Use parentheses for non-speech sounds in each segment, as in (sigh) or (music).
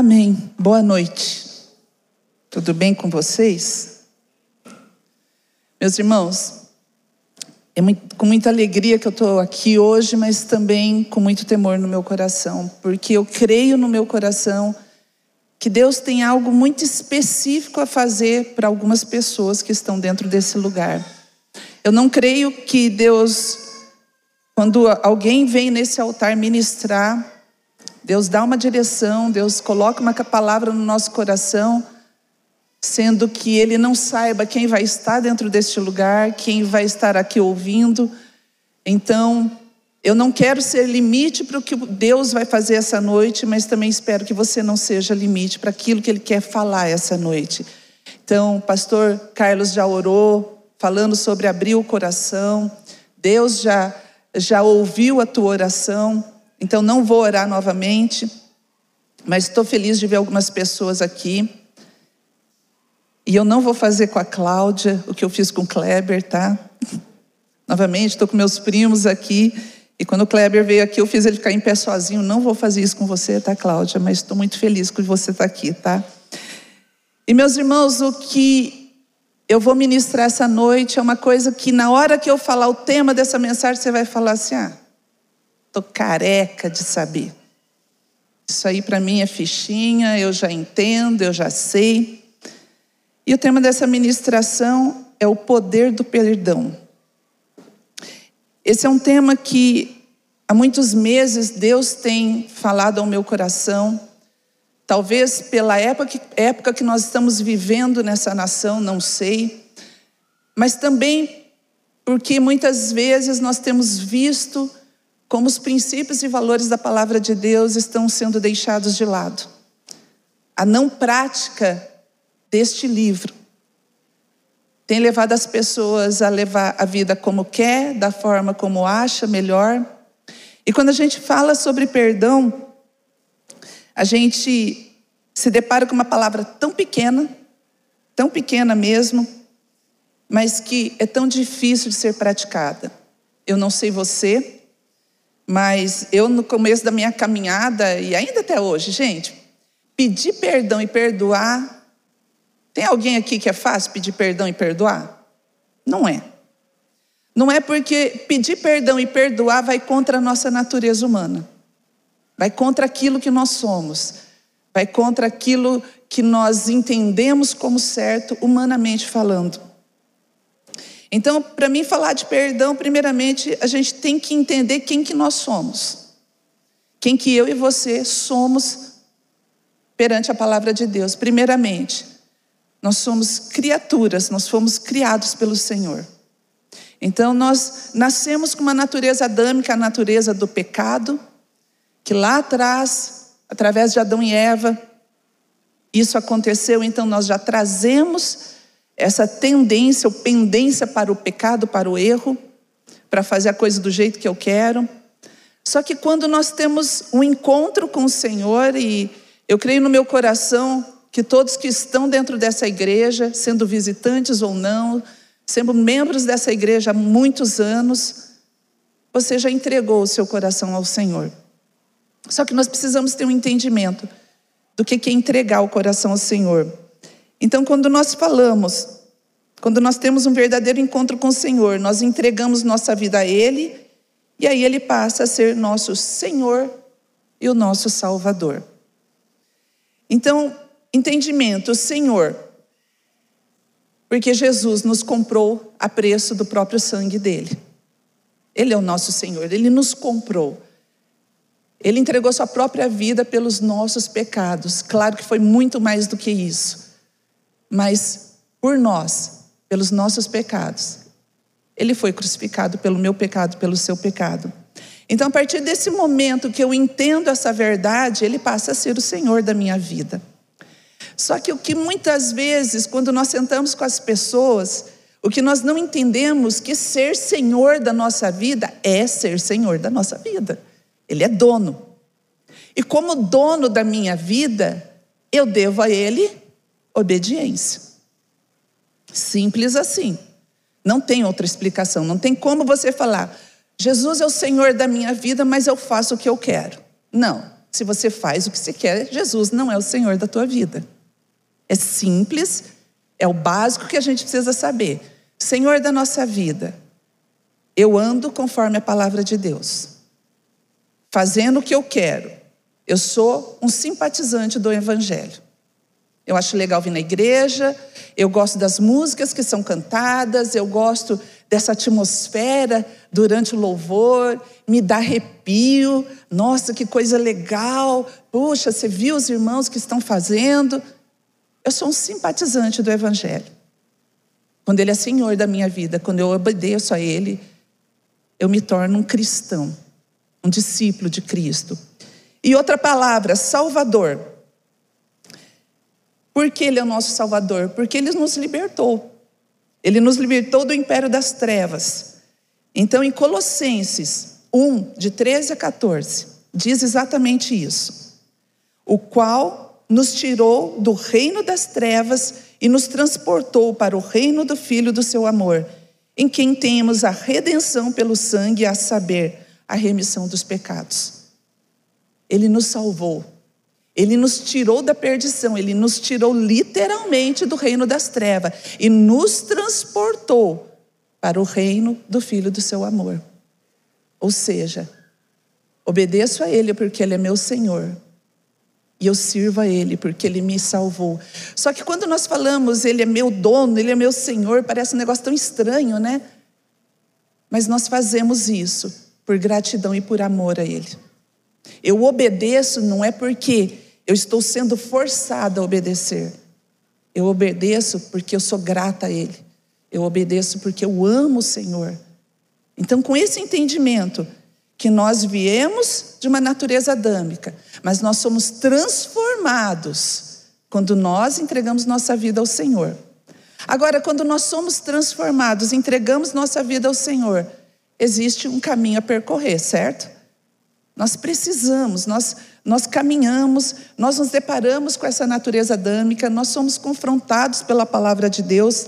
Amém. Boa noite. Tudo bem com vocês? Meus irmãos, é muito, com muita alegria que eu estou aqui hoje, mas também com muito temor no meu coração, porque eu creio no meu coração que Deus tem algo muito específico a fazer para algumas pessoas que estão dentro desse lugar. Eu não creio que Deus, quando alguém vem nesse altar ministrar, Deus dá uma direção, Deus coloca uma palavra no nosso coração, sendo que Ele não saiba quem vai estar dentro deste lugar, quem vai estar aqui ouvindo. Então, eu não quero ser limite para o que Deus vai fazer essa noite, mas também espero que você não seja limite para aquilo que Ele quer falar essa noite. Então, o pastor Carlos já orou, falando sobre abrir o coração. Deus já, já ouviu a tua oração. Então não vou orar novamente, mas estou feliz de ver algumas pessoas aqui. E eu não vou fazer com a Cláudia o que eu fiz com o Kleber, tá? (laughs) Novamente, estou com meus primos aqui. E quando o Kleber veio aqui, eu fiz ele ficar em pé sozinho. Não vou fazer isso com você, tá, Cláudia? Mas estou muito feliz que você está aqui, tá? E meus irmãos, o que eu vou ministrar essa noite é uma coisa que, na hora que eu falar o tema dessa mensagem, você vai falar assim: ah, Estou careca de saber. Isso aí para mim é fichinha, eu já entendo, eu já sei. E o tema dessa ministração é o poder do perdão. Esse é um tema que há muitos meses Deus tem falado ao meu coração. Talvez pela época, época que nós estamos vivendo nessa nação, não sei. Mas também porque muitas vezes nós temos visto como os princípios e valores da palavra de Deus estão sendo deixados de lado. A não prática deste livro tem levado as pessoas a levar a vida como quer, da forma como acha melhor. E quando a gente fala sobre perdão, a gente se depara com uma palavra tão pequena, tão pequena mesmo, mas que é tão difícil de ser praticada. Eu não sei você, mas eu, no começo da minha caminhada, e ainda até hoje, gente, pedir perdão e perdoar. Tem alguém aqui que é fácil pedir perdão e perdoar? Não é. Não é porque pedir perdão e perdoar vai contra a nossa natureza humana, vai contra aquilo que nós somos, vai contra aquilo que nós entendemos como certo, humanamente falando. Então, para mim falar de perdão, primeiramente, a gente tem que entender quem que nós somos. Quem que eu e você somos perante a palavra de Deus. Primeiramente, nós somos criaturas, nós fomos criados pelo Senhor. Então, nós nascemos com uma natureza adâmica, a natureza do pecado, que lá atrás, através de Adão e Eva, isso aconteceu, então nós já trazemos essa tendência ou pendência para o pecado, para o erro, para fazer a coisa do jeito que eu quero. Só que quando nós temos um encontro com o Senhor, e eu creio no meu coração que todos que estão dentro dessa igreja, sendo visitantes ou não, sendo membros dessa igreja há muitos anos, você já entregou o seu coração ao Senhor. Só que nós precisamos ter um entendimento do que é entregar o coração ao Senhor. Então, quando nós falamos, quando nós temos um verdadeiro encontro com o Senhor, nós entregamos nossa vida a Ele, e aí Ele passa a ser nosso Senhor e o nosso Salvador. Então, entendimento, Senhor, porque Jesus nos comprou a preço do próprio sangue dele. Ele é o nosso Senhor, ele nos comprou. Ele entregou sua própria vida pelos nossos pecados. Claro que foi muito mais do que isso mas por nós, pelos nossos pecados. Ele foi crucificado pelo meu pecado, pelo seu pecado. Então, a partir desse momento que eu entendo essa verdade, ele passa a ser o Senhor da minha vida. Só que o que muitas vezes, quando nós sentamos com as pessoas, o que nós não entendemos que ser Senhor da nossa vida é ser Senhor da nossa vida. Ele é dono. E como dono da minha vida, eu devo a Ele obediência. Simples assim. Não tem outra explicação. Não tem como você falar, Jesus é o Senhor da minha vida, mas eu faço o que eu quero. Não. Se você faz o que você quer, Jesus não é o Senhor da tua vida. É simples, é o básico que a gente precisa saber. Senhor da nossa vida, eu ando conforme a palavra de Deus, fazendo o que eu quero. Eu sou um simpatizante do Evangelho. Eu acho legal vir na igreja, eu gosto das músicas que são cantadas, eu gosto dessa atmosfera durante o louvor, me dá arrepio. Nossa, que coisa legal! Puxa, você viu os irmãos que estão fazendo? Eu sou um simpatizante do Evangelho. Quando Ele é Senhor da minha vida, quando eu obedeço a Ele, eu me torno um cristão, um discípulo de Cristo. E outra palavra, Salvador. Por que Ele é o nosso Salvador? Porque Ele nos libertou. Ele nos libertou do império das trevas. Então, em Colossenses 1, de 13 a 14, diz exatamente isso. O qual nos tirou do reino das trevas e nos transportou para o reino do Filho do seu amor em quem temos a redenção pelo sangue, a saber, a remissão dos pecados. Ele nos salvou. Ele nos tirou da perdição, ele nos tirou literalmente do reino das trevas e nos transportou para o reino do Filho do seu amor. Ou seja, obedeço a Ele porque Ele é meu Senhor, e eu sirvo a Ele porque Ele me salvou. Só que quando nós falamos Ele é meu dono, Ele é meu Senhor, parece um negócio tão estranho, né? Mas nós fazemos isso por gratidão e por amor a Ele. Eu obedeço não é porque eu estou sendo forçada a obedecer. Eu obedeço porque eu sou grata a Ele. Eu obedeço porque eu amo o Senhor. Então, com esse entendimento, que nós viemos de uma natureza adâmica, mas nós somos transformados quando nós entregamos nossa vida ao Senhor. Agora, quando nós somos transformados, entregamos nossa vida ao Senhor, existe um caminho a percorrer, certo? Nós precisamos, nós, nós caminhamos, nós nos deparamos com essa natureza adâmica, nós somos confrontados pela palavra de Deus.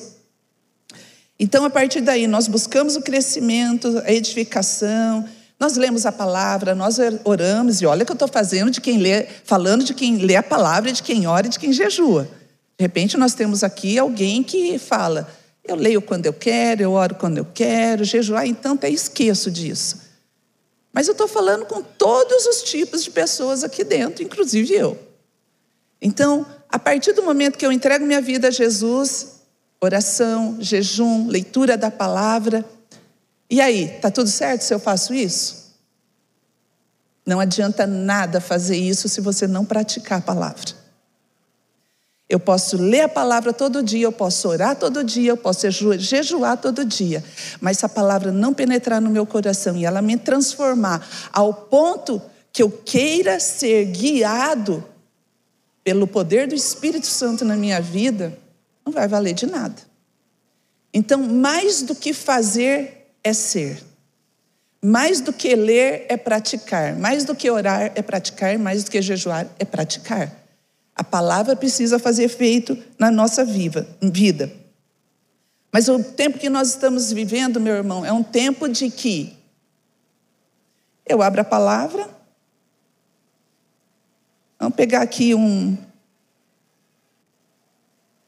Então, a partir daí, nós buscamos o crescimento, a edificação, nós lemos a palavra, nós oramos, e olha o que eu estou fazendo de quem lê, falando de quem lê a palavra, de quem ora e de quem jejua. De repente nós temos aqui alguém que fala, eu leio quando eu quero, eu oro quando eu quero, jejuar, então até esqueço disso. Mas eu estou falando com todos os tipos de pessoas aqui dentro, inclusive eu. Então, a partir do momento que eu entrego minha vida a Jesus, oração, jejum, leitura da palavra, e aí, tá tudo certo se eu faço isso? Não adianta nada fazer isso se você não praticar a palavra. Eu posso ler a palavra todo dia, eu posso orar todo dia, eu posso jejuar todo dia, mas se a palavra não penetrar no meu coração e ela me transformar ao ponto que eu queira ser guiado pelo poder do Espírito Santo na minha vida, não vai valer de nada. Então, mais do que fazer é ser. Mais do que ler é praticar, mais do que orar é praticar, mais do que jejuar é praticar. A palavra precisa fazer efeito na nossa vida. Mas o tempo que nós estamos vivendo, meu irmão, é um tempo de que eu abro a palavra. Vamos pegar aqui um,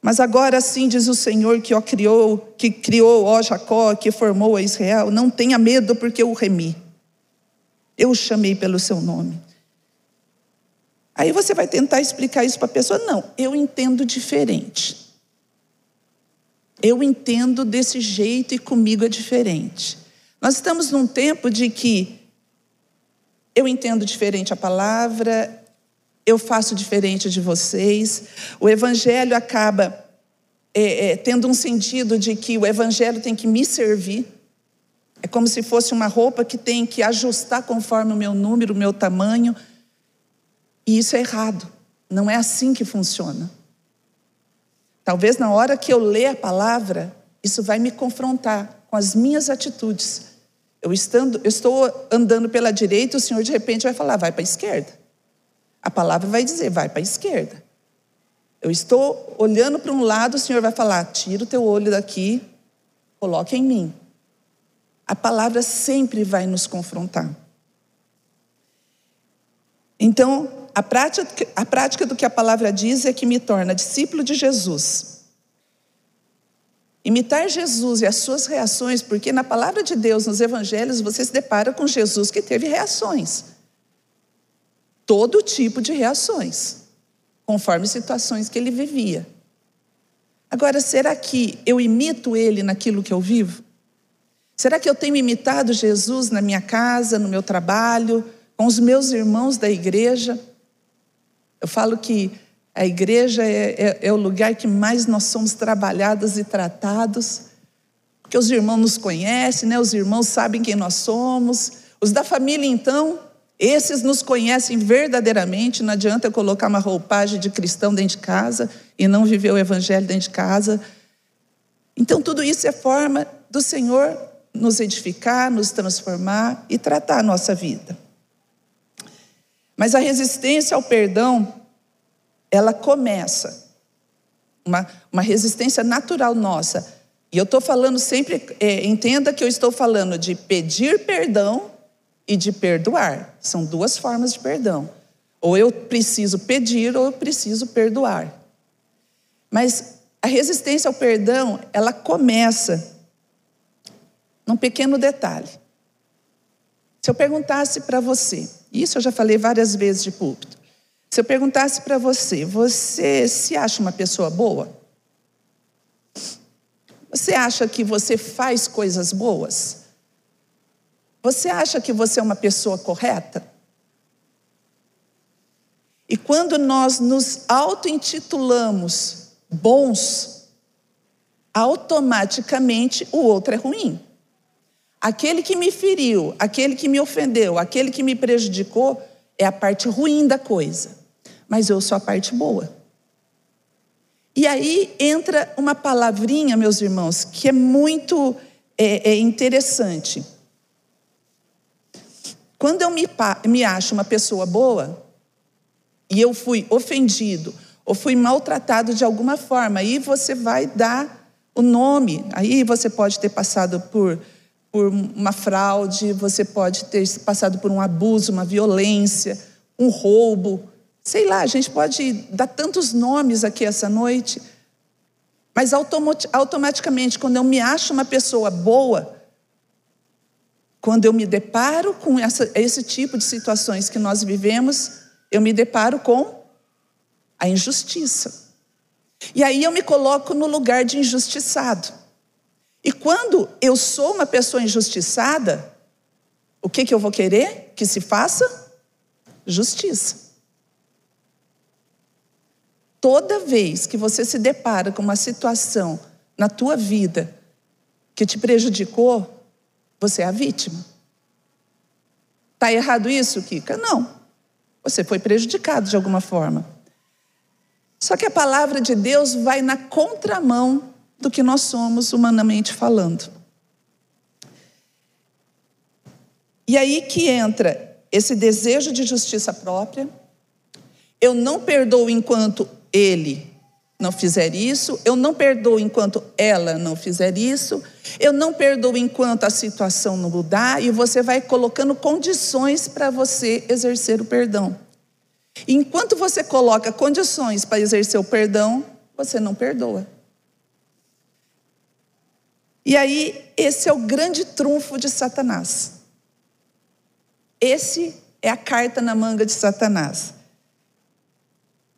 mas agora sim diz o Senhor que ó criou, que criou ó Jacó, que formou a Israel, não tenha medo porque eu o remi. Eu o chamei pelo seu nome. Aí você vai tentar explicar isso para a pessoa, não, eu entendo diferente. Eu entendo desse jeito e comigo é diferente. Nós estamos num tempo de que eu entendo diferente a palavra, eu faço diferente de vocês. O evangelho acaba é, é, tendo um sentido de que o evangelho tem que me servir. É como se fosse uma roupa que tem que ajustar conforme o meu número, o meu tamanho. E isso é errado. Não é assim que funciona. Talvez na hora que eu ler a palavra, isso vai me confrontar com as minhas atitudes. Eu, estando, eu estou andando pela direita, o Senhor de repente vai falar, vai para a esquerda. A palavra vai dizer, vai para a esquerda. Eu estou olhando para um lado, o Senhor vai falar: tira o teu olho daqui, coloque em mim. A palavra sempre vai nos confrontar. Então, a prática, a prática do que a palavra diz é que me torna discípulo de Jesus. Imitar Jesus e as suas reações, porque na palavra de Deus, nos evangelhos, você se depara com Jesus que teve reações. Todo tipo de reações, conforme situações que ele vivia. Agora, será que eu imito ele naquilo que eu vivo? Será que eu tenho imitado Jesus na minha casa, no meu trabalho, com os meus irmãos da igreja? Eu falo que a igreja é, é, é, o lugar que mais nós somos trabalhados e tratados, porque os irmãos nos conhecem, né? os irmãos sabem quem nós somos. Os da família, então, esses nos conhecem verdadeiramente. Não adianta eu colocar uma roupagem de cristão dentro de casa e não viver o evangelho dentro de casa. Então, tudo isso é forma do Senhor nos edificar, nos transformar e tratar a nossa vida. Mas a resistência ao perdão, ela começa, uma, uma resistência natural nossa. E eu estou falando sempre, é, entenda que eu estou falando de pedir perdão e de perdoar. São duas formas de perdão. Ou eu preciso pedir ou eu preciso perdoar. Mas a resistência ao perdão, ela começa num pequeno detalhe. Se eu perguntasse para você, isso eu já falei várias vezes de púlpito. Se eu perguntasse para você, você se acha uma pessoa boa? Você acha que você faz coisas boas? Você acha que você é uma pessoa correta? E quando nós nos auto-intitulamos bons, automaticamente o outro é ruim. Aquele que me feriu, aquele que me ofendeu, aquele que me prejudicou, é a parte ruim da coisa. Mas eu sou a parte boa. E aí entra uma palavrinha, meus irmãos, que é muito é, é interessante. Quando eu me, me acho uma pessoa boa, e eu fui ofendido, ou fui maltratado de alguma forma, aí você vai dar o nome, aí você pode ter passado por por uma fraude, você pode ter passado por um abuso, uma violência, um roubo. Sei lá, a gente pode dar tantos nomes aqui essa noite. Mas automaticamente, quando eu me acho uma pessoa boa, quando eu me deparo com essa, esse tipo de situações que nós vivemos, eu me deparo com a injustiça. E aí eu me coloco no lugar de injustiçado. E quando eu sou uma pessoa injustiçada, o que, que eu vou querer que se faça? Justiça. Toda vez que você se depara com uma situação na tua vida que te prejudicou, você é a vítima. Está errado isso, Kika? Não. Você foi prejudicado de alguma forma. Só que a palavra de Deus vai na contramão do que nós somos humanamente falando. E aí que entra esse desejo de justiça própria. Eu não perdoo enquanto ele não fizer isso, eu não perdoo enquanto ela não fizer isso, eu não perdoo enquanto a situação não mudar, e você vai colocando condições para você exercer o perdão. Enquanto você coloca condições para exercer o perdão, você não perdoa. E aí, esse é o grande trunfo de Satanás. Esse é a carta na manga de Satanás.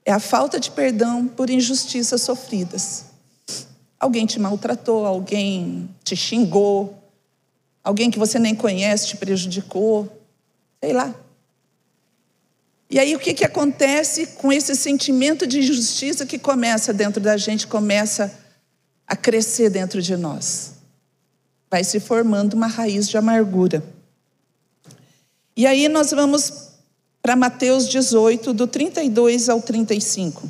É a falta de perdão por injustiças sofridas. Alguém te maltratou, alguém te xingou, alguém que você nem conhece te prejudicou, sei lá. E aí o que, que acontece com esse sentimento de injustiça que começa dentro da gente, começa a crescer dentro de nós? Vai se formando uma raiz de amargura. E aí nós vamos para Mateus 18, do 32 ao 35.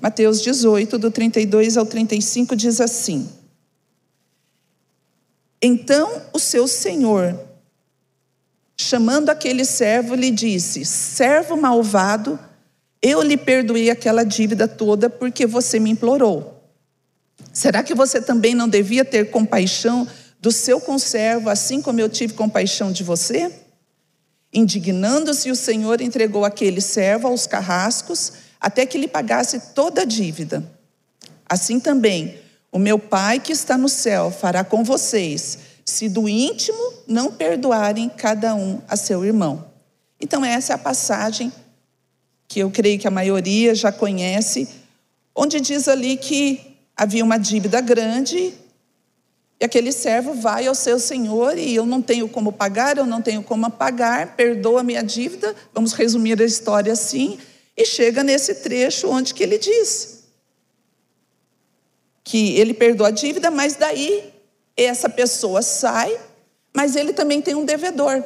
Mateus 18, do 32 ao 35, diz assim: Então o seu senhor, chamando aquele servo, lhe disse: Servo malvado, eu lhe perdoei aquela dívida toda porque você me implorou. Será que você também não devia ter compaixão do seu conservo, assim como eu tive compaixão de você? Indignando-se, o Senhor entregou aquele servo aos carrascos até que lhe pagasse toda a dívida. Assim também, o meu Pai que está no céu fará com vocês, se do íntimo não perdoarem cada um a seu irmão. Então, essa é a passagem que eu creio que a maioria já conhece, onde diz ali que havia uma dívida grande e aquele servo vai ao seu senhor e eu não tenho como pagar, eu não tenho como pagar, perdoa a minha dívida. Vamos resumir a história assim. E chega nesse trecho onde que ele diz que ele perdoa a dívida, mas daí essa pessoa sai, mas ele também tem um devedor.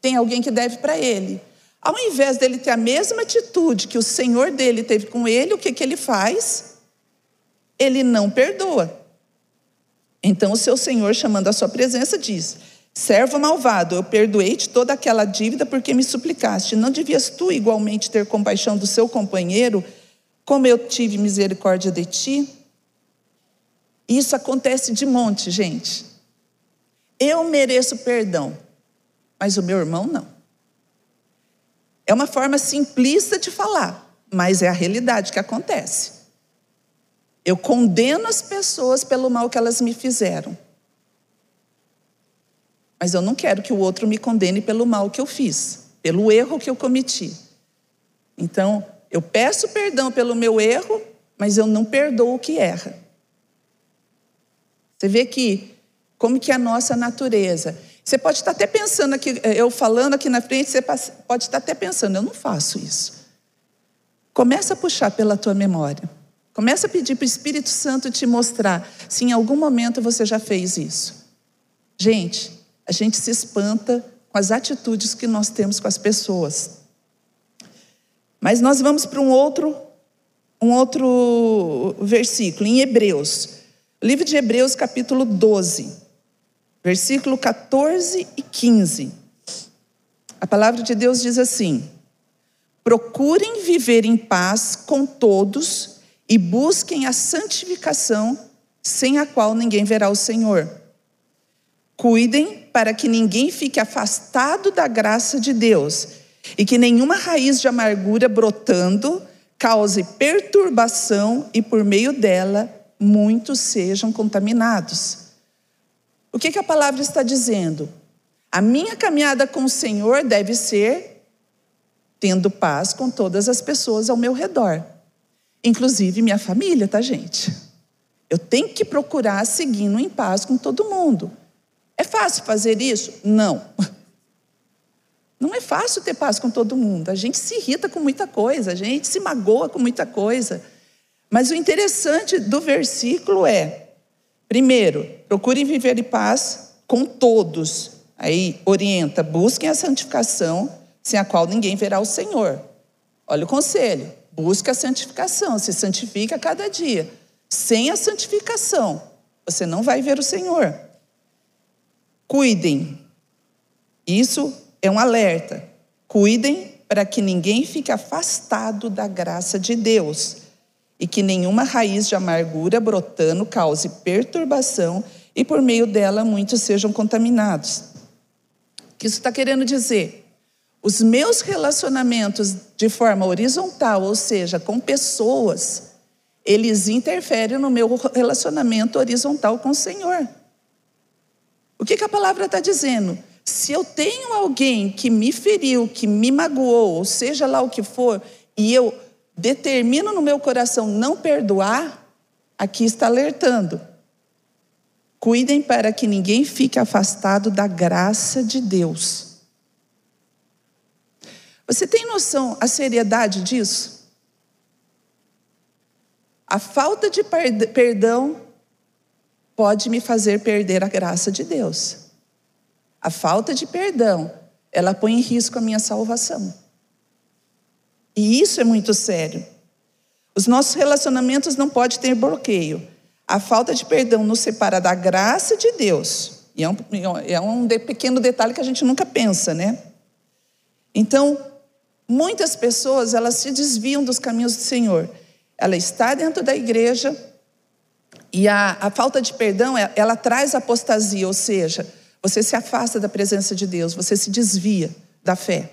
Tem alguém que deve para ele. Ao invés dele ter a mesma atitude que o senhor dele teve com ele, o que, que ele faz? Ele não perdoa. Então o seu senhor, chamando a sua presença, diz: Servo malvado, eu perdoei-te toda aquela dívida porque me suplicaste. Não devias tu igualmente ter compaixão do seu companheiro, como eu tive misericórdia de ti? Isso acontece de monte, gente. Eu mereço perdão, mas o meu irmão não. É uma forma simplista de falar, mas é a realidade que acontece. Eu condeno as pessoas pelo mal que elas me fizeram. Mas eu não quero que o outro me condene pelo mal que eu fiz, pelo erro que eu cometi. Então, eu peço perdão pelo meu erro, mas eu não perdoo o que erra. Você vê que como que é a nossa natureza. Você pode estar até pensando aqui, eu falando aqui na frente, você pode estar até pensando, eu não faço isso. Começa a puxar pela tua memória. Começa a pedir para o Espírito Santo te mostrar se em algum momento você já fez isso. Gente, a gente se espanta com as atitudes que nós temos com as pessoas. Mas nós vamos para um outro, um outro versículo, em Hebreus. Livro de Hebreus, capítulo 12, versículo 14 e 15. A palavra de Deus diz assim: Procurem viver em paz com todos e busquem a santificação, sem a qual ninguém verá o Senhor. Cuidem para que ninguém fique afastado da graça de Deus e que nenhuma raiz de amargura brotando cause perturbação e por meio dela muitos sejam contaminados. O que, que a palavra está dizendo? A minha caminhada com o Senhor deve ser tendo paz com todas as pessoas ao meu redor inclusive minha família, tá, gente? Eu tenho que procurar seguindo em paz com todo mundo. É fácil fazer isso? Não. (laughs) Não é fácil ter paz com todo mundo. A gente se irrita com muita coisa, a gente se magoa com muita coisa. Mas o interessante do versículo é: primeiro, procurem viver em paz com todos. Aí orienta, busquem a santificação, sem a qual ninguém verá o Senhor. Olha o conselho. Busca a santificação, se santifica cada dia. Sem a santificação, você não vai ver o Senhor. Cuidem. Isso é um alerta. Cuidem para que ninguém fique afastado da graça de Deus e que nenhuma raiz de amargura brotando cause perturbação e por meio dela muitos sejam contaminados. O que isso está querendo dizer? Os meus relacionamentos de forma horizontal, ou seja, com pessoas, eles interferem no meu relacionamento horizontal com o Senhor. O que, que a palavra está dizendo? Se eu tenho alguém que me feriu, que me magoou, ou seja lá o que for, e eu determino no meu coração não perdoar, aqui está alertando. Cuidem para que ninguém fique afastado da graça de Deus. Você tem noção a seriedade disso? A falta de perdão pode me fazer perder a graça de Deus. A falta de perdão, ela põe em risco a minha salvação. E isso é muito sério. Os nossos relacionamentos não podem ter bloqueio. A falta de perdão nos separa da graça de Deus. E é um, é um pequeno detalhe que a gente nunca pensa, né? Então, Muitas pessoas, elas se desviam dos caminhos do Senhor. Ela está dentro da igreja e a, a falta de perdão, ela, ela traz apostasia, ou seja, você se afasta da presença de Deus, você se desvia. da fé.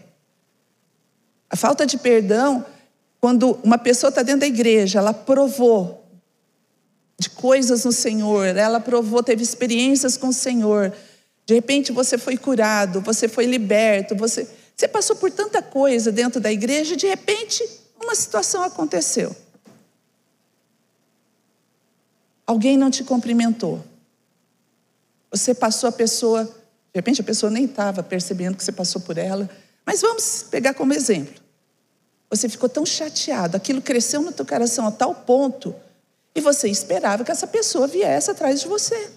A falta de perdão, quando uma pessoa está dentro da igreja, ela provou de coisas no Senhor, ela provou, teve experiências com o Senhor. De repente você foi curado, você foi liberto, você, você passou por tanta coisa dentro da igreja, de repente uma situação aconteceu. Alguém não te cumprimentou. Você passou a pessoa, de repente a pessoa nem estava percebendo que você passou por ela, mas vamos pegar como exemplo. Você ficou tão chateado, aquilo cresceu no teu coração a tal ponto, e você esperava que essa pessoa viesse atrás de você.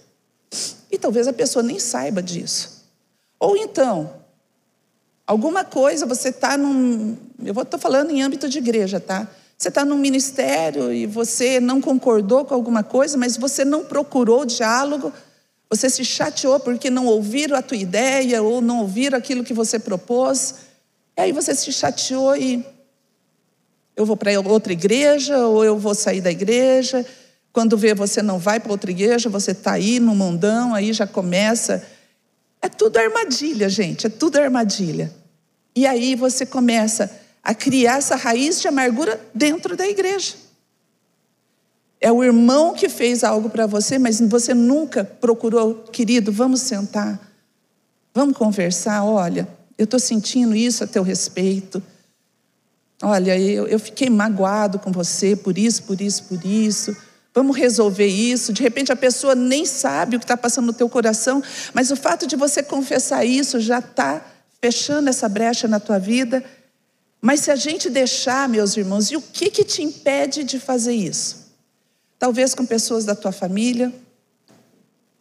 E talvez a pessoa nem saiba disso. Ou então, alguma coisa, você está num. Eu estou falando em âmbito de igreja, tá? Você está num ministério e você não concordou com alguma coisa, mas você não procurou diálogo, você se chateou porque não ouviram a tua ideia ou não ouviram aquilo que você propôs. E aí você se chateou e eu vou para outra igreja ou eu vou sair da igreja. Quando vê você não vai para outra igreja, você está aí no mundão, aí já começa. É tudo armadilha, gente, é tudo armadilha. E aí você começa a criar essa raiz de amargura dentro da igreja. É o irmão que fez algo para você, mas você nunca procurou, querido, vamos sentar, vamos conversar. Olha, eu estou sentindo isso a teu respeito. Olha, eu, eu fiquei magoado com você por isso, por isso, por isso. Vamos resolver isso. De repente a pessoa nem sabe o que está passando no teu coração, mas o fato de você confessar isso já está fechando essa brecha na tua vida. Mas se a gente deixar, meus irmãos, e o que, que te impede de fazer isso? Talvez com pessoas da tua família,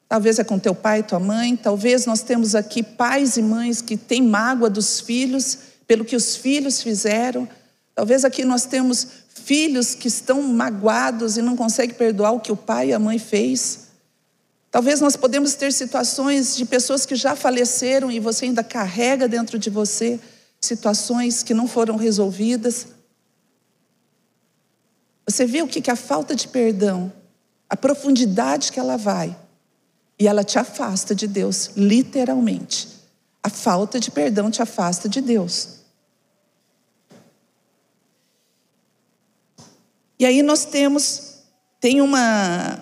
talvez é com teu pai, tua mãe, talvez nós temos aqui pais e mães que têm mágoa dos filhos pelo que os filhos fizeram. Talvez aqui nós temos filhos que estão magoados e não conseguem perdoar o que o pai e a mãe fez. Talvez nós podemos ter situações de pessoas que já faleceram e você ainda carrega dentro de você situações que não foram resolvidas. Você vê o que, que a falta de perdão, a profundidade que ela vai, e ela te afasta de Deus, literalmente. A falta de perdão te afasta de Deus. E aí nós temos, tem uma,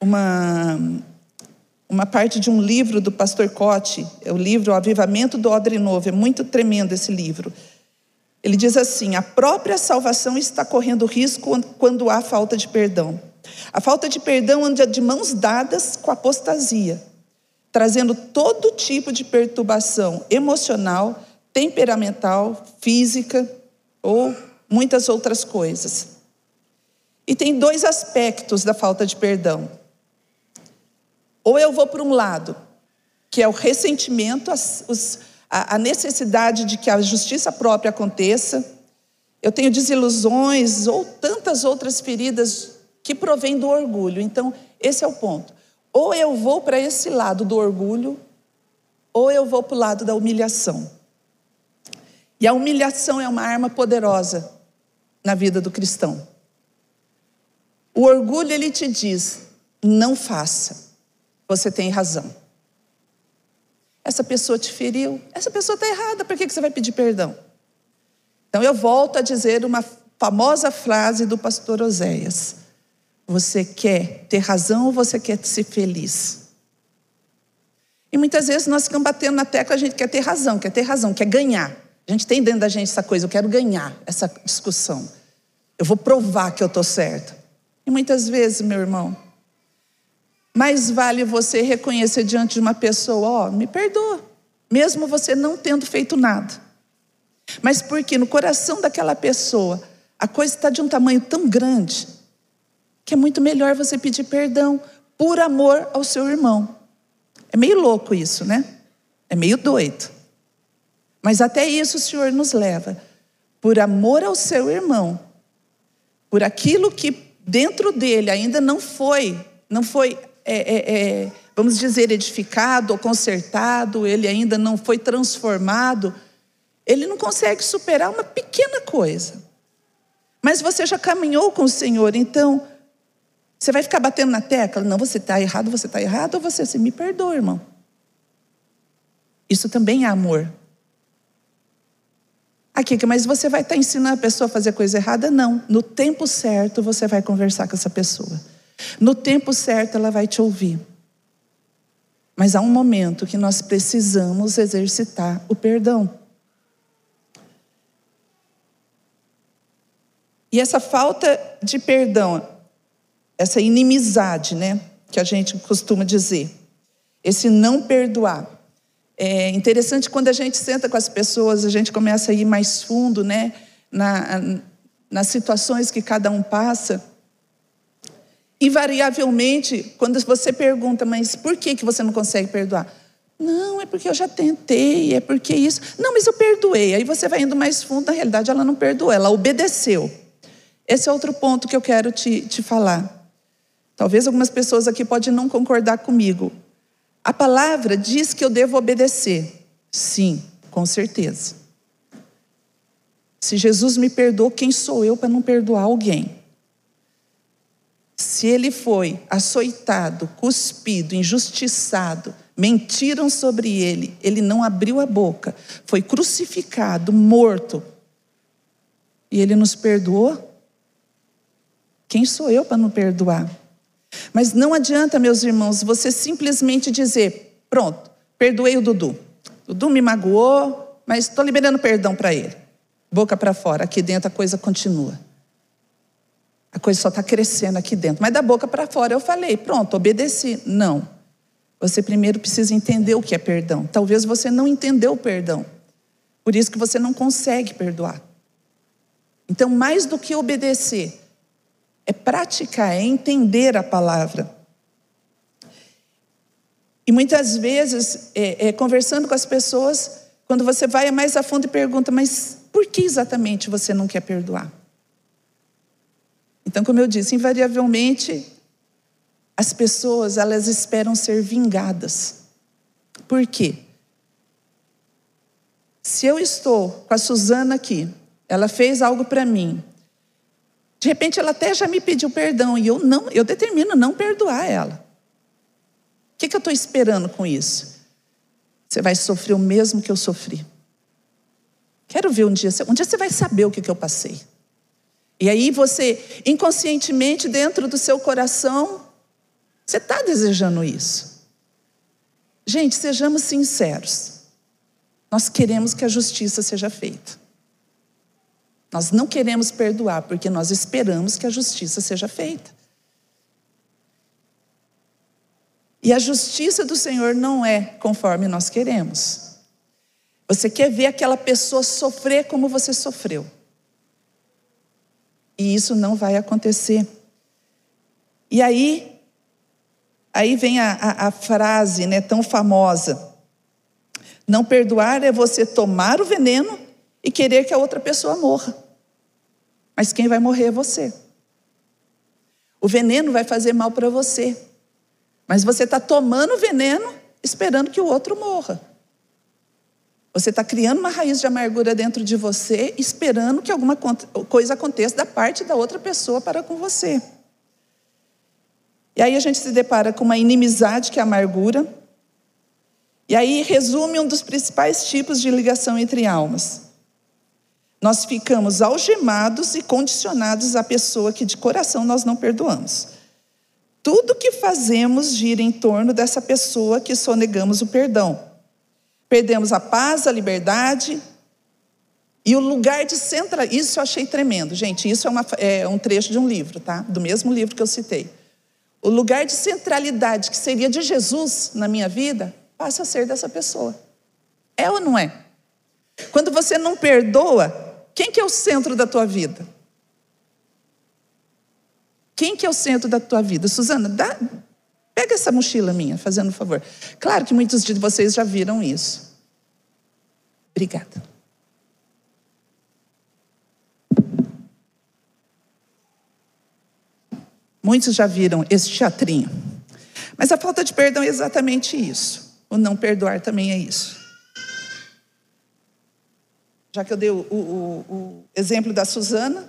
uma, uma parte de um livro do pastor Cote, é o livro O Avivamento do Odre Novo, é muito tremendo esse livro. Ele diz assim: a própria salvação está correndo risco quando há falta de perdão. A falta de perdão anda de mãos dadas com apostasia, trazendo todo tipo de perturbação emocional, temperamental, física ou muitas outras coisas. E tem dois aspectos da falta de perdão. Ou eu vou para um lado, que é o ressentimento, a necessidade de que a justiça própria aconteça. Eu tenho desilusões ou tantas outras feridas que provêm do orgulho. Então, esse é o ponto. Ou eu vou para esse lado do orgulho, ou eu vou para o lado da humilhação. E a humilhação é uma arma poderosa na vida do cristão. O orgulho, ele te diz: não faça, você tem razão. Essa pessoa te feriu, essa pessoa está errada, por que você vai pedir perdão? Então eu volto a dizer uma famosa frase do pastor Oséias: Você quer ter razão ou você quer ser feliz? E muitas vezes nós ficamos batendo na tecla, a gente quer ter razão, quer ter razão, quer ganhar. A gente tem dentro da gente essa coisa, eu quero ganhar essa discussão. Eu vou provar que eu estou certo. E muitas vezes, meu irmão, mais vale você reconhecer diante de uma pessoa, ó, oh, me perdoa, mesmo você não tendo feito nada. Mas porque no coração daquela pessoa a coisa está de um tamanho tão grande que é muito melhor você pedir perdão por amor ao seu irmão. É meio louco isso, né? É meio doido. Mas até isso o Senhor nos leva. Por amor ao seu irmão, por aquilo que dentro dele ainda não foi, não foi, é, é, é, vamos dizer, edificado ou consertado, ele ainda não foi transformado, ele não consegue superar uma pequena coisa. Mas você já caminhou com o Senhor, então você vai ficar batendo na tecla? Não, você está errado, você está errado, ou você assim, me perdoa, irmão. Isso também é amor. Aqui, mas você vai estar ensinando a pessoa a fazer coisa errada? Não. No tempo certo você vai conversar com essa pessoa. No tempo certo ela vai te ouvir. Mas há um momento que nós precisamos exercitar o perdão. E essa falta de perdão, essa inimizade, né, que a gente costuma dizer, esse não perdoar. É interessante quando a gente senta com as pessoas, a gente começa a ir mais fundo, né, na, nas situações que cada um passa. Invariavelmente, quando você pergunta, mas por que, que você não consegue perdoar? Não, é porque eu já tentei, é porque isso. Não, mas eu perdoei. Aí você vai indo mais fundo, na realidade ela não perdoou, ela obedeceu. Esse é outro ponto que eu quero te, te falar. Talvez algumas pessoas aqui podem não concordar comigo. A palavra diz que eu devo obedecer. Sim, com certeza. Se Jesus me perdoou, quem sou eu para não perdoar alguém? Se ele foi açoitado, cuspido, injustiçado, mentiram sobre ele, ele não abriu a boca, foi crucificado, morto, e ele nos perdoou? Quem sou eu para não perdoar? Mas não adianta, meus irmãos, você simplesmente dizer: pronto, perdoei o Dudu. Dudu me magoou, mas estou liberando perdão para ele. Boca para fora, aqui dentro a coisa continua. A coisa só está crescendo aqui dentro. Mas da boca para fora eu falei, pronto, obedeci. Não. Você primeiro precisa entender o que é perdão. Talvez você não entendeu o perdão. Por isso que você não consegue perdoar. Então, mais do que obedecer, é praticar, é entender a palavra. E muitas vezes, é, é, conversando com as pessoas, quando você vai mais a fundo e pergunta, mas por que exatamente você não quer perdoar? Então, como eu disse, invariavelmente as pessoas elas esperam ser vingadas. Por quê? Se eu estou com a Suzana aqui, ela fez algo para mim, de repente ela até já me pediu perdão e eu não, eu determino não perdoar ela. O que, que eu estou esperando com isso? Você vai sofrer o mesmo que eu sofri. Quero ver um dia, um dia você vai saber o que, que eu passei. E aí você, inconscientemente, dentro do seu coração, você está desejando isso. Gente, sejamos sinceros. Nós queremos que a justiça seja feita. Nós não queremos perdoar porque nós esperamos que a justiça seja feita. E a justiça do Senhor não é conforme nós queremos. Você quer ver aquela pessoa sofrer como você sofreu. E isso não vai acontecer. E aí, aí vem a, a, a frase né, tão famosa: não perdoar é você tomar o veneno e querer que a outra pessoa morra. Mas quem vai morrer é você. O veneno vai fazer mal para você. Mas você está tomando veneno esperando que o outro morra. Você está criando uma raiz de amargura dentro de você, esperando que alguma coisa aconteça da parte da outra pessoa para com você. E aí a gente se depara com uma inimizade que é amargura. E aí resume um dos principais tipos de ligação entre almas nós ficamos algemados e condicionados à pessoa que de coração nós não perdoamos. Tudo que fazemos gira em torno dessa pessoa que sonegamos o perdão. Perdemos a paz, a liberdade e o lugar de central. Isso eu achei tremendo, gente. Isso é, uma, é um trecho de um livro, tá? Do mesmo livro que eu citei. O lugar de centralidade que seria de Jesus na minha vida passa a ser dessa pessoa. É ou não é? Quando você não perdoa, quem que é o centro da tua vida? Quem que é o centro da tua vida? Suzana, dá, pega essa mochila minha, fazendo um favor. Claro que muitos de vocês já viram isso. Obrigada. Muitos já viram esse teatrinho. Mas a falta de perdão é exatamente isso. O não perdoar também é isso já que eu dei o, o, o exemplo da Suzana,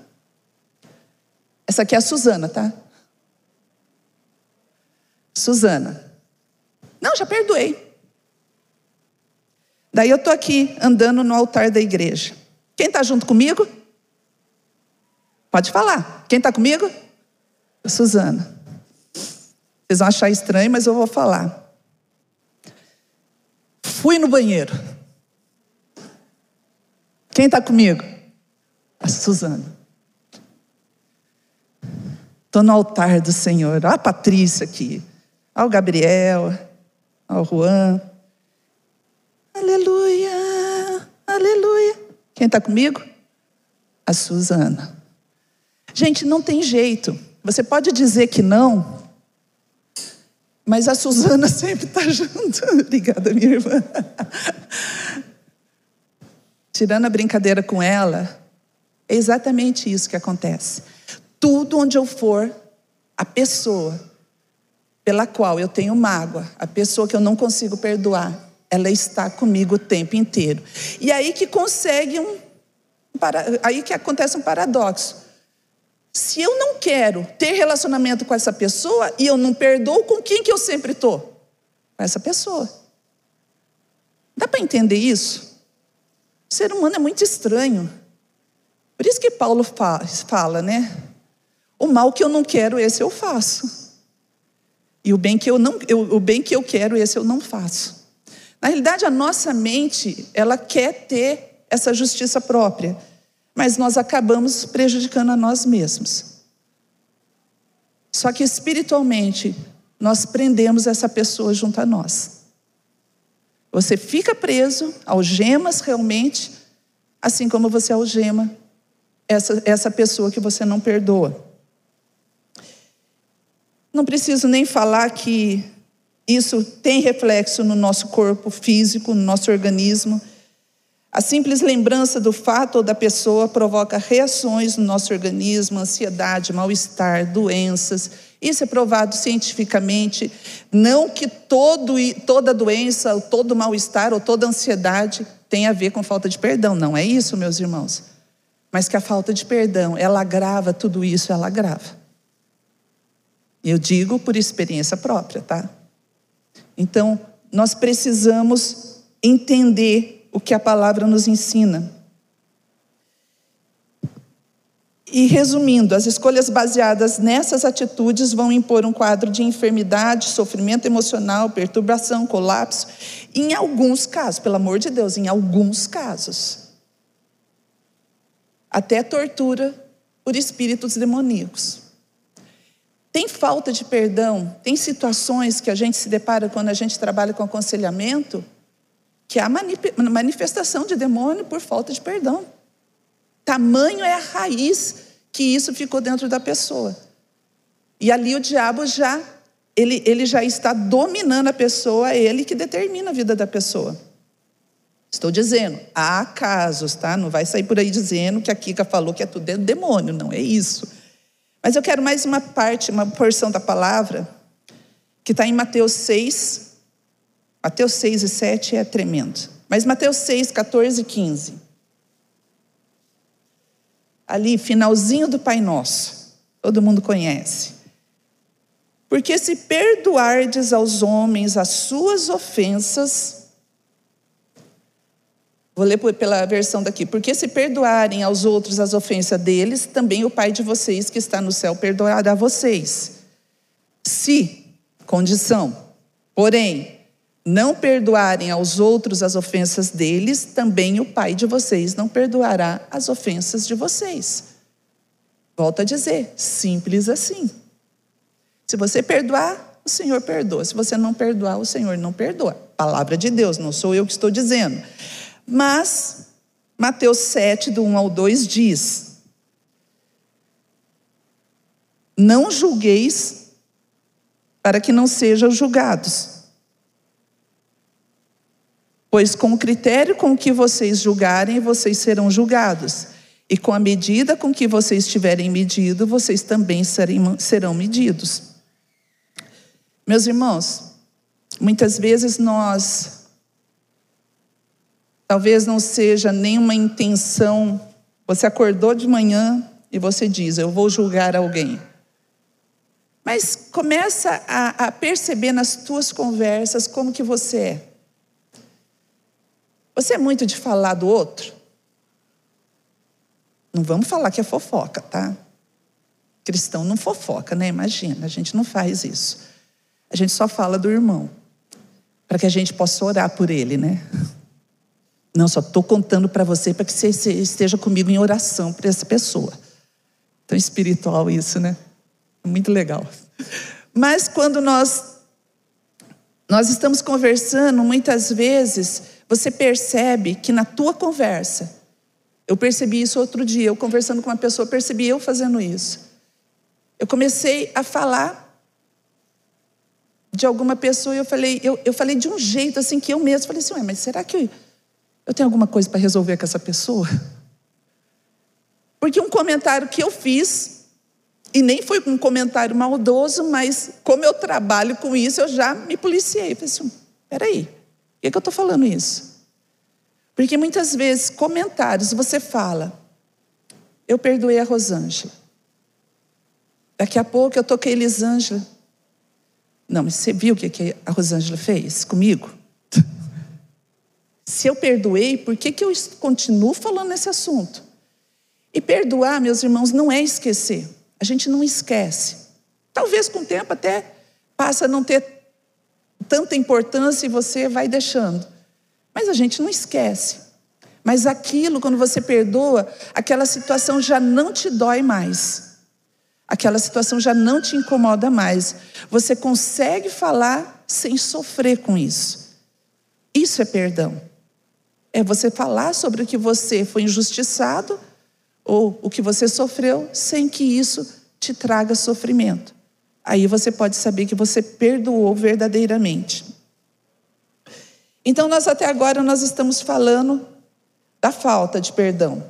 essa aqui é a Suzana, tá? Suzana. Não, já perdoei. Daí eu estou aqui andando no altar da igreja. Quem está junto comigo? Pode falar. Quem está comigo? Suzana. Vocês vão achar estranho, mas eu vou falar. Fui no banheiro. Quem está comigo? A Suzana. Estou no altar do Senhor. Olha a Patrícia aqui. Olha o Gabriel. Olha o Juan. Aleluia. Aleluia. Quem está comigo? A Suzana. Gente, não tem jeito. Você pode dizer que não, mas a Suzana (laughs) sempre está junto. Obrigada, minha irmã. Tirando a brincadeira com ela, é exatamente isso que acontece. Tudo onde eu for, a pessoa pela qual eu tenho mágoa, a pessoa que eu não consigo perdoar, ela está comigo o tempo inteiro. E aí que consegue um. Aí que acontece um paradoxo. Se eu não quero ter relacionamento com essa pessoa e eu não perdoo, com quem que eu sempre estou? Com essa pessoa. Dá para entender isso? O ser humano é muito estranho. Por isso que Paulo fala, né? O mal que eu não quero, esse eu faço. E o bem que eu não, eu, o bem que eu quero, esse eu não faço. Na realidade, a nossa mente, ela quer ter essa justiça própria mas nós acabamos prejudicando a nós mesmos. Só que espiritualmente, nós prendemos essa pessoa junto a nós. Você fica preso, algemas realmente, assim como você algema essa, essa pessoa que você não perdoa. Não preciso nem falar que isso tem reflexo no nosso corpo físico, no nosso organismo. A simples lembrança do fato ou da pessoa provoca reações no nosso organismo, ansiedade, mal-estar, doenças. Isso é provado cientificamente. Não que todo, toda doença, todo mal-estar ou toda ansiedade tenha a ver com falta de perdão. Não é isso, meus irmãos. Mas que a falta de perdão, ela agrava tudo isso, ela agrava. Eu digo por experiência própria, tá? Então, nós precisamos entender o que a palavra nos ensina. E resumindo, as escolhas baseadas nessas atitudes vão impor um quadro de enfermidade, sofrimento emocional, perturbação, colapso, em alguns casos, pelo amor de Deus, em alguns casos, até tortura por espíritos demoníacos. Tem falta de perdão, tem situações que a gente se depara quando a gente trabalha com aconselhamento, que a manifestação de demônio por falta de perdão. Tamanho é a raiz que isso ficou dentro da pessoa. E ali o diabo já, ele, ele já está dominando a pessoa, é ele que determina a vida da pessoa. Estou dizendo, há casos, tá? Não vai sair por aí dizendo que a Kika falou que é tudo demônio, não é isso. Mas eu quero mais uma parte, uma porção da palavra, que está em Mateus 6, Mateus 6 e 7 é tremendo. Mas Mateus 6, 14 e 15. Ali, finalzinho do Pai Nosso. Todo mundo conhece. Porque se perdoardes aos homens as suas ofensas, vou ler pela versão daqui, porque se perdoarem aos outros as ofensas deles, também o Pai de vocês que está no céu perdoará a vocês. Se, condição, porém, não perdoarem aos outros as ofensas deles, também o Pai de vocês não perdoará as ofensas de vocês. Volto a dizer, simples assim. Se você perdoar, o Senhor perdoa. Se você não perdoar, o Senhor não perdoa. Palavra de Deus, não sou eu que estou dizendo. Mas, Mateus 7, do 1 ao 2 diz: Não julgueis para que não sejam julgados Pois com o critério com que vocês julgarem, vocês serão julgados. E com a medida com que vocês tiverem medido, vocês também serão medidos. Meus irmãos, muitas vezes nós, talvez não seja nenhuma intenção, você acordou de manhã e você diz: Eu vou julgar alguém. Mas começa a, a perceber nas tuas conversas como que você é. Você é muito de falar do outro? Não vamos falar que é fofoca, tá? Cristão não fofoca, né? Imagina, a gente não faz isso. A gente só fala do irmão, para que a gente possa orar por ele, né? Não, só estou contando para você para que você esteja comigo em oração por essa pessoa. Tão espiritual isso, né? Muito legal. Mas quando nós nós estamos conversando, muitas vezes você percebe que na tua conversa, eu percebi isso outro dia, eu conversando com uma pessoa, percebi eu fazendo isso. Eu comecei a falar de alguma pessoa e eu falei, eu, eu falei de um jeito assim que eu mesmo falei assim, Ué, mas será que eu tenho alguma coisa para resolver com essa pessoa? Porque um comentário que eu fiz, e nem foi um comentário maldoso, mas como eu trabalho com isso, eu já me policiei. Falei assim, peraí, por que, que eu estou falando isso? Porque muitas vezes, comentários, você fala, eu perdoei a Rosângela. Daqui a pouco eu toquei Elisângela. Não, mas você viu o que a Rosângela fez comigo? Se eu perdoei, por que, que eu continuo falando nesse assunto? E perdoar, meus irmãos, não é esquecer. A gente não esquece. Talvez com o tempo até passa a não ter tanta importância e você vai deixando. Mas a gente não esquece. Mas aquilo, quando você perdoa, aquela situação já não te dói mais. Aquela situação já não te incomoda mais. Você consegue falar sem sofrer com isso. Isso é perdão. É você falar sobre o que você foi injustiçado ou o que você sofreu sem que isso te traga sofrimento. Aí você pode saber que você perdoou verdadeiramente. Então nós até agora nós estamos falando da falta de perdão.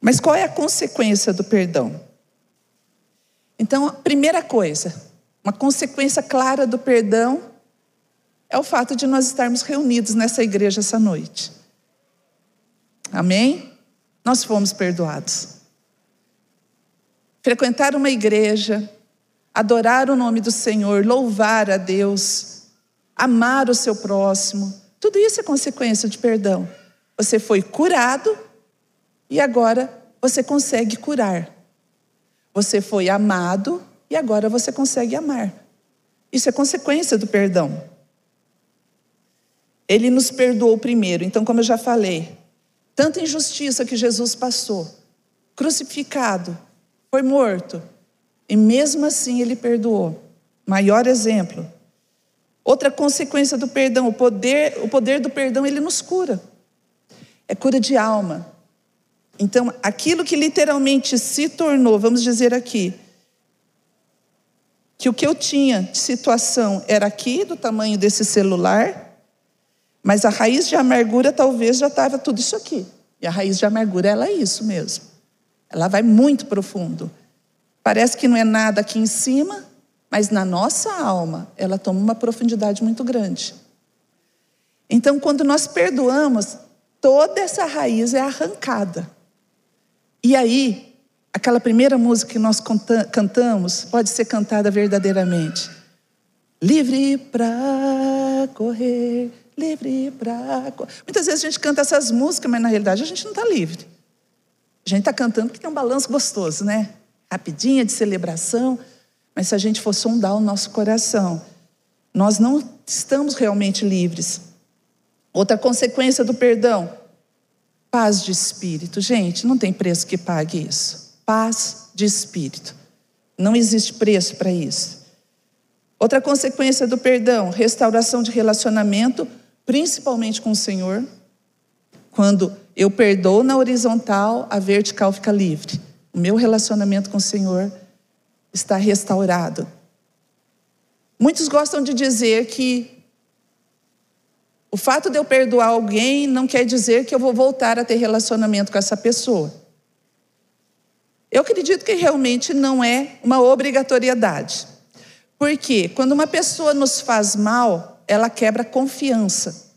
Mas qual é a consequência do perdão? Então, a primeira coisa, uma consequência clara do perdão é o fato de nós estarmos reunidos nessa igreja essa noite. Amém? Nós fomos perdoados. Frequentar uma igreja, adorar o nome do Senhor, louvar a Deus, amar o seu próximo, tudo isso é consequência de perdão. Você foi curado e agora você consegue curar. Você foi amado e agora você consegue amar. Isso é consequência do perdão. Ele nos perdoou primeiro. Então, como eu já falei, tanta injustiça que Jesus passou, crucificado, foi morto, e mesmo assim ele perdoou. Maior exemplo. Outra consequência do perdão, o poder, o poder do perdão, ele nos cura. É cura de alma. Então, aquilo que literalmente se tornou, vamos dizer aqui, que o que eu tinha de situação era aqui, do tamanho desse celular, mas a raiz de amargura talvez já estava tudo isso aqui. E a raiz de amargura, ela é isso mesmo. Ela vai muito profundo. Parece que não é nada aqui em cima, mas na nossa alma, ela toma uma profundidade muito grande. Então, quando nós perdoamos, toda essa raiz é arrancada. E aí, aquela primeira música que nós cantamos pode ser cantada verdadeiramente. Livre para correr livre para. Muitas vezes a gente canta essas músicas, mas na realidade a gente não está livre. A gente está cantando porque tem um balanço gostoso, né? Rapidinha de celebração, mas se a gente for sondar o nosso coração, nós não estamos realmente livres. Outra consequência do perdão, paz de espírito. Gente, não tem preço que pague isso. Paz de espírito. Não existe preço para isso. Outra consequência do perdão, restauração de relacionamento principalmente com o Senhor. Quando eu perdoo na horizontal, a vertical fica livre. O meu relacionamento com o Senhor está restaurado. Muitos gostam de dizer que o fato de eu perdoar alguém não quer dizer que eu vou voltar a ter relacionamento com essa pessoa. Eu acredito que realmente não é uma obrigatoriedade. Porque quando uma pessoa nos faz mal, ela quebra confiança.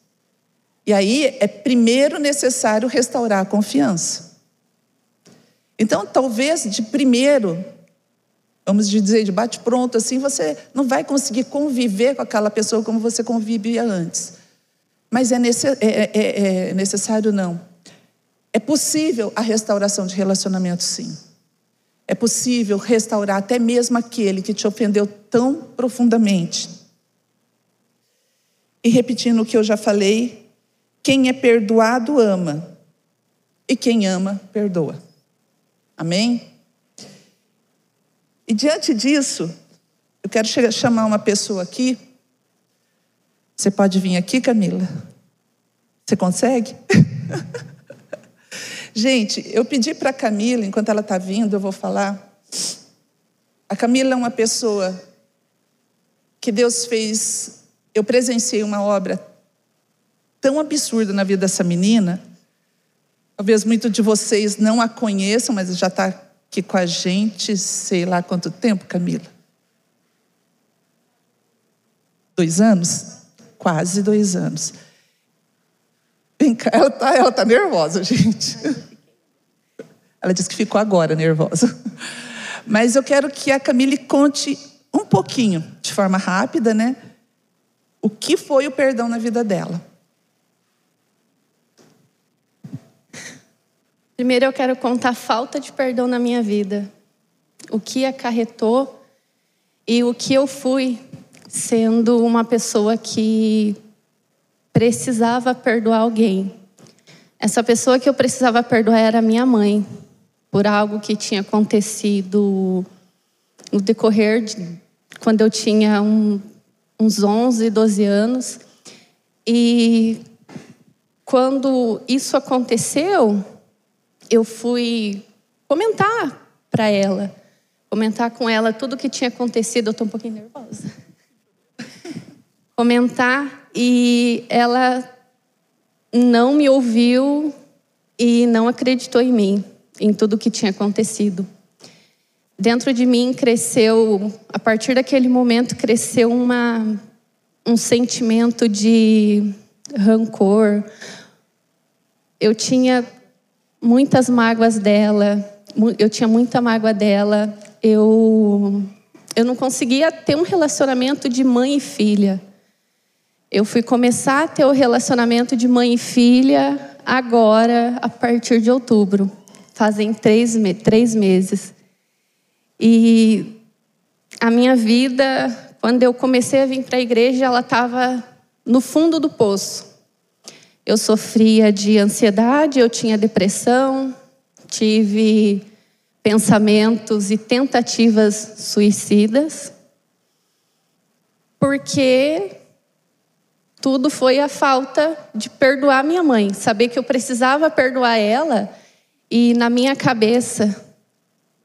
E aí é primeiro necessário restaurar a confiança. Então, talvez de primeiro, vamos dizer, de bate-pronto, assim, você não vai conseguir conviver com aquela pessoa como você convivia antes. Mas é, é, é, é necessário, não. É possível a restauração de relacionamento, sim. É possível restaurar até mesmo aquele que te ofendeu tão profundamente. E repetindo o que eu já falei, quem é perdoado ama, e quem ama, perdoa. Amém? E diante disso, eu quero chamar uma pessoa aqui. Você pode vir aqui, Camila? Você consegue? (laughs) Gente, eu pedi para a Camila, enquanto ela está vindo, eu vou falar. A Camila é uma pessoa que Deus fez. Eu presenciei uma obra tão absurda na vida dessa menina. Talvez muitos de vocês não a conheçam, mas já está aqui com a gente, sei lá quanto tempo, Camila? Dois anos? Quase dois anos. Ela está ela tá nervosa, gente. Ela disse que ficou agora nervosa. Mas eu quero que a Camille conte um pouquinho, de forma rápida, né? O que foi o perdão na vida dela. Primeiro eu quero contar a falta de perdão na minha vida. O que acarretou e o que eu fui sendo uma pessoa que precisava perdoar alguém. Essa pessoa que eu precisava perdoar era minha mãe, por algo que tinha acontecido no decorrer de quando eu tinha um, uns 11, 12 anos. E quando isso aconteceu, eu fui comentar para ela, comentar com ela tudo o que tinha acontecido. Eu estou um pouquinho nervosa. (laughs) comentar e ela não me ouviu e não acreditou em mim, em tudo que tinha acontecido. Dentro de mim cresceu, a partir daquele momento, cresceu uma, um sentimento de rancor. Eu tinha muitas mágoas dela, eu tinha muita mágoa dela. Eu, eu não conseguia ter um relacionamento de mãe e filha. Eu fui começar a ter o relacionamento de mãe e filha agora, a partir de outubro. Fazem três, três meses. E a minha vida, quando eu comecei a vir para a igreja, ela estava no fundo do poço. Eu sofria de ansiedade, eu tinha depressão, tive pensamentos e tentativas suicidas, porque tudo foi a falta de perdoar minha mãe, saber que eu precisava perdoar ela e na minha cabeça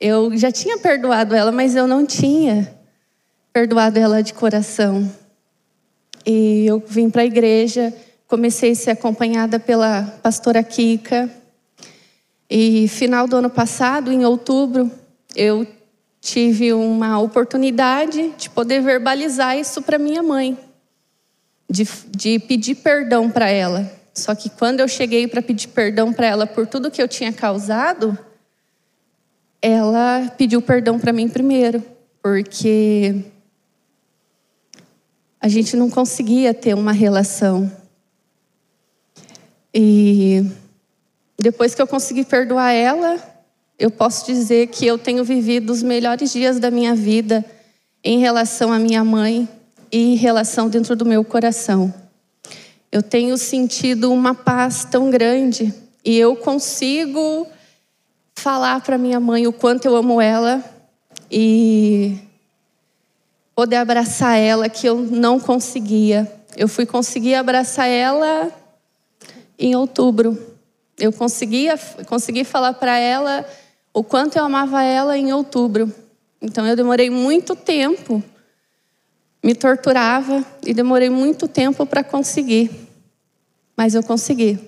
eu já tinha perdoado ela, mas eu não tinha perdoado ela de coração. E eu vim para a igreja, comecei a ser acompanhada pela pastora Kika. E final do ano passado, em outubro, eu tive uma oportunidade de poder verbalizar isso para minha mãe de, de pedir perdão para ela. Só que quando eu cheguei para pedir perdão para ela por tudo que eu tinha causado, ela pediu perdão para mim primeiro, porque a gente não conseguia ter uma relação. E depois que eu consegui perdoar ela, eu posso dizer que eu tenho vivido os melhores dias da minha vida em relação à minha mãe, e relação dentro do meu coração. Eu tenho sentido uma paz tão grande e eu consigo falar para minha mãe o quanto eu amo ela e poder abraçar ela que eu não conseguia. Eu fui conseguir abraçar ela em outubro. Eu conseguia consegui falar para ela o quanto eu amava ela em outubro. Então eu demorei muito tempo me torturava e demorei muito tempo para conseguir, mas eu consegui.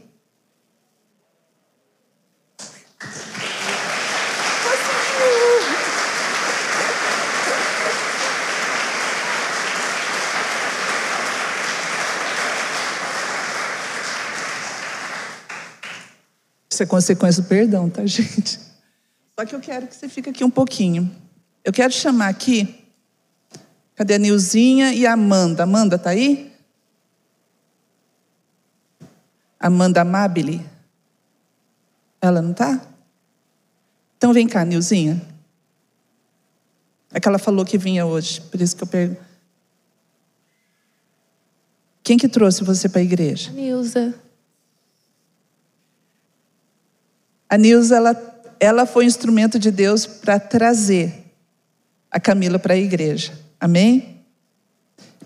Isso é consequência do perdão, tá, (laughs) gente? Só que eu quero que você fique aqui um pouquinho. Eu quero chamar aqui Cadê a Nilzinha e a Amanda? Amanda está aí? Amanda Amabile. Ela não está? Então vem cá, Nilzinha. É que ela falou que vinha hoje, por isso que eu pergunto. Quem que trouxe você para a igreja? Nilza. A Nilza, ela, ela foi instrumento de Deus para trazer a Camila para a igreja. Amém?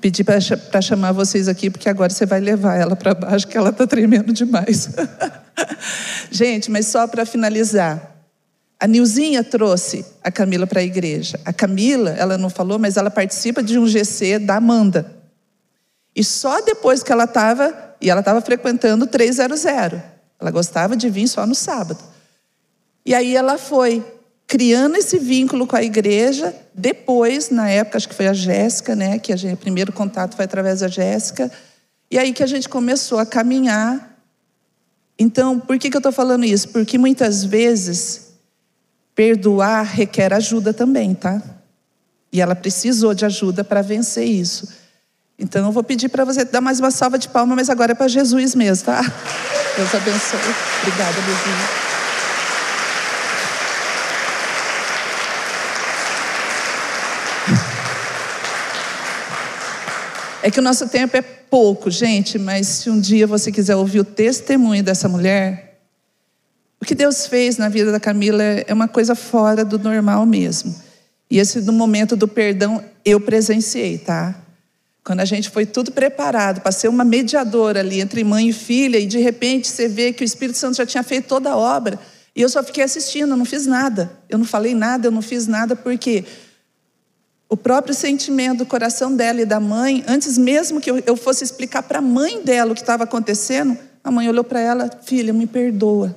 Pedi para chamar vocês aqui, porque agora você vai levar ela para baixo, que ela está tremendo demais. (laughs) Gente, mas só para finalizar. A Nilzinha trouxe a Camila para a igreja. A Camila, ela não falou, mas ela participa de um GC da Amanda. E só depois que ela estava, e ela estava frequentando 300. Ela gostava de vir só no sábado. E aí ela foi criando esse vínculo com a igreja. Depois, na época, acho que foi a Jéssica, né? Que a gente, o primeiro contato foi através da Jéssica. E aí que a gente começou a caminhar. Então, por que, que eu estou falando isso? Porque muitas vezes perdoar requer ajuda também, tá? E ela precisou de ajuda para vencer isso. Então, eu vou pedir para você dar mais uma salva de palmas, mas agora é para Jesus mesmo, tá? Deus abençoe. Obrigada, Luzinha. É que o nosso tempo é pouco, gente, mas se um dia você quiser ouvir o testemunho dessa mulher, o que Deus fez na vida da Camila é uma coisa fora do normal mesmo. E esse no momento do perdão eu presenciei, tá? Quando a gente foi tudo preparado para ser uma mediadora ali entre mãe e filha, e de repente você vê que o Espírito Santo já tinha feito toda a obra, e eu só fiquei assistindo, eu não fiz nada. Eu não falei nada, eu não fiz nada, porque o próprio sentimento do coração dela e da mãe, antes mesmo que eu fosse explicar para a mãe dela o que estava acontecendo, a mãe olhou para ela, filha, me perdoa.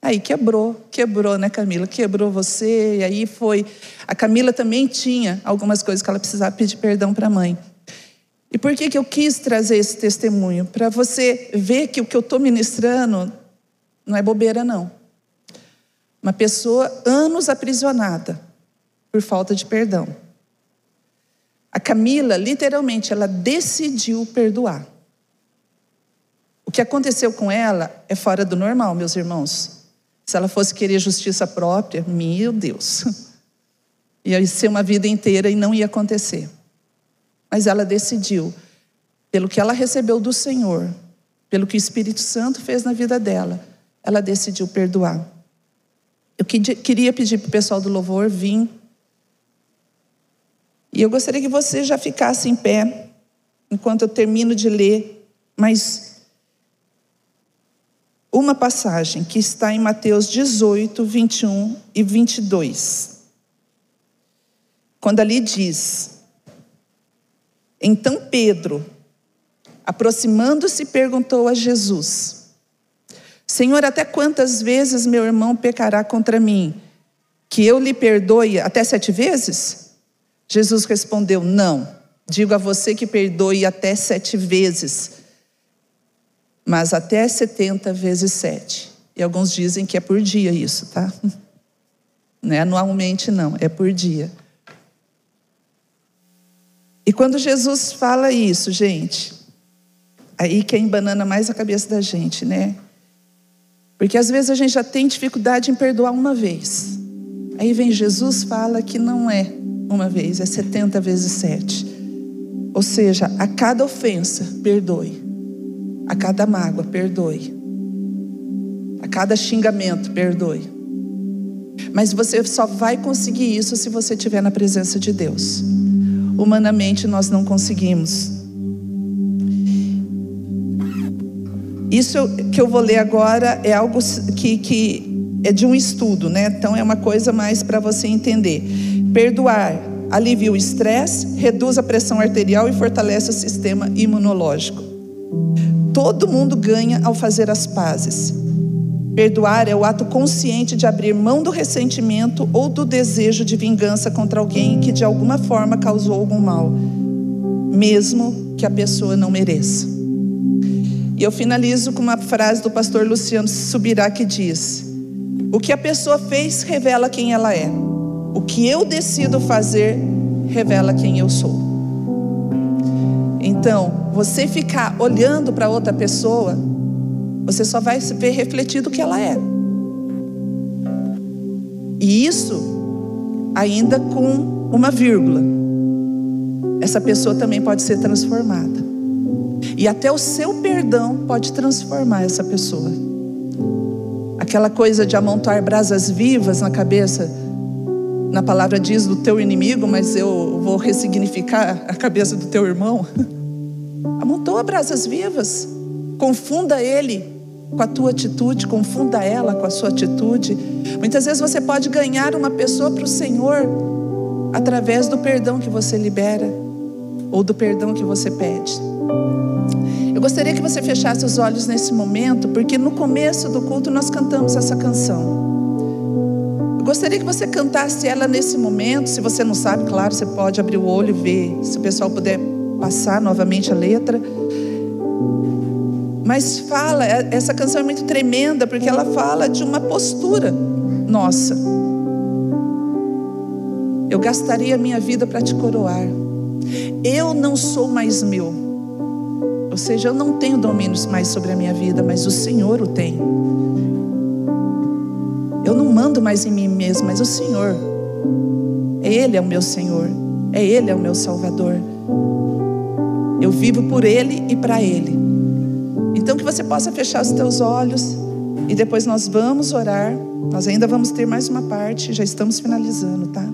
Aí quebrou, quebrou, né, Camila? Quebrou você, e aí foi. A Camila também tinha algumas coisas que ela precisava pedir perdão para a mãe. E por que, que eu quis trazer esse testemunho? Para você ver que o que eu estou ministrando não é bobeira, não. Uma pessoa anos aprisionada por falta de perdão. A Camila, literalmente, ela decidiu perdoar. O que aconteceu com ela é fora do normal, meus irmãos. Se ela fosse querer justiça própria, meu Deus, (laughs) ia ser uma vida inteira e não ia acontecer. Mas ela decidiu, pelo que ela recebeu do Senhor, pelo que o Espírito Santo fez na vida dela, ela decidiu perdoar. Eu queria pedir para o pessoal do louvor vir e eu gostaria que você já ficasse em pé, enquanto eu termino de ler, mas uma passagem que está em Mateus 18, 21 e 22. Quando ali diz: Então Pedro, aproximando-se, perguntou a Jesus: Senhor, até quantas vezes meu irmão pecará contra mim? Que eu lhe perdoe até sete vezes? Jesus respondeu: Não, digo a você que perdoe até sete vezes, mas até setenta vezes sete. E alguns dizem que é por dia isso, tá? (laughs) Não é anualmente, não, é por dia. E quando Jesus fala isso, gente, aí que é embanana mais a cabeça da gente, né? Porque às vezes a gente já tem dificuldade em perdoar uma vez. Aí vem Jesus fala que não é uma vez, é 70 vezes 7. Ou seja, a cada ofensa, perdoe. A cada mágoa, perdoe. A cada xingamento, perdoe. Mas você só vai conseguir isso se você estiver na presença de Deus. Humanamente nós não conseguimos. Isso que eu vou ler agora é algo que, que é de um estudo, né? Então é uma coisa mais para você entender. Perdoar alivia o estresse, reduz a pressão arterial e fortalece o sistema imunológico. Todo mundo ganha ao fazer as pazes. Perdoar é o ato consciente de abrir mão do ressentimento ou do desejo de vingança contra alguém que de alguma forma causou algum mal, mesmo que a pessoa não mereça. E eu finalizo com uma frase do pastor Luciano Subirá que diz: O que a pessoa fez revela quem ela é. O que eu decido fazer revela quem eu sou. Então, você ficar olhando para outra pessoa, você só vai ver refletido o que ela é. E isso ainda com uma vírgula. Essa pessoa também pode ser transformada. E até o seu perdão pode transformar essa pessoa. Aquela coisa de amontoar brasas vivas na cabeça, na palavra diz do teu inimigo, mas eu vou ressignificar a cabeça do teu irmão. (laughs) Amontoa brasas vivas, confunda ele com a tua atitude, confunda ela com a sua atitude. Muitas vezes você pode ganhar uma pessoa para o Senhor através do perdão que você libera ou do perdão que você pede. Eu gostaria que você fechasse os olhos nesse momento, porque no começo do culto nós cantamos essa canção. Gostaria que você cantasse ela nesse momento. Se você não sabe, claro, você pode abrir o olho e ver. Se o pessoal puder passar novamente a letra. Mas fala, é, essa canção é muito tremenda, porque ela fala de uma postura nossa. Eu gastaria a minha vida para te coroar. Eu não sou mais meu. Ou seja, eu não tenho domínios mais sobre a minha vida, mas o Senhor o tem. Mais em mim mesmo, mas o Senhor. Ele é o meu Senhor. É Ele é o meu Salvador. Eu vivo por Ele e para Ele. Então que você possa fechar os teus olhos e depois nós vamos orar. Nós ainda vamos ter mais uma parte, já estamos finalizando, tá?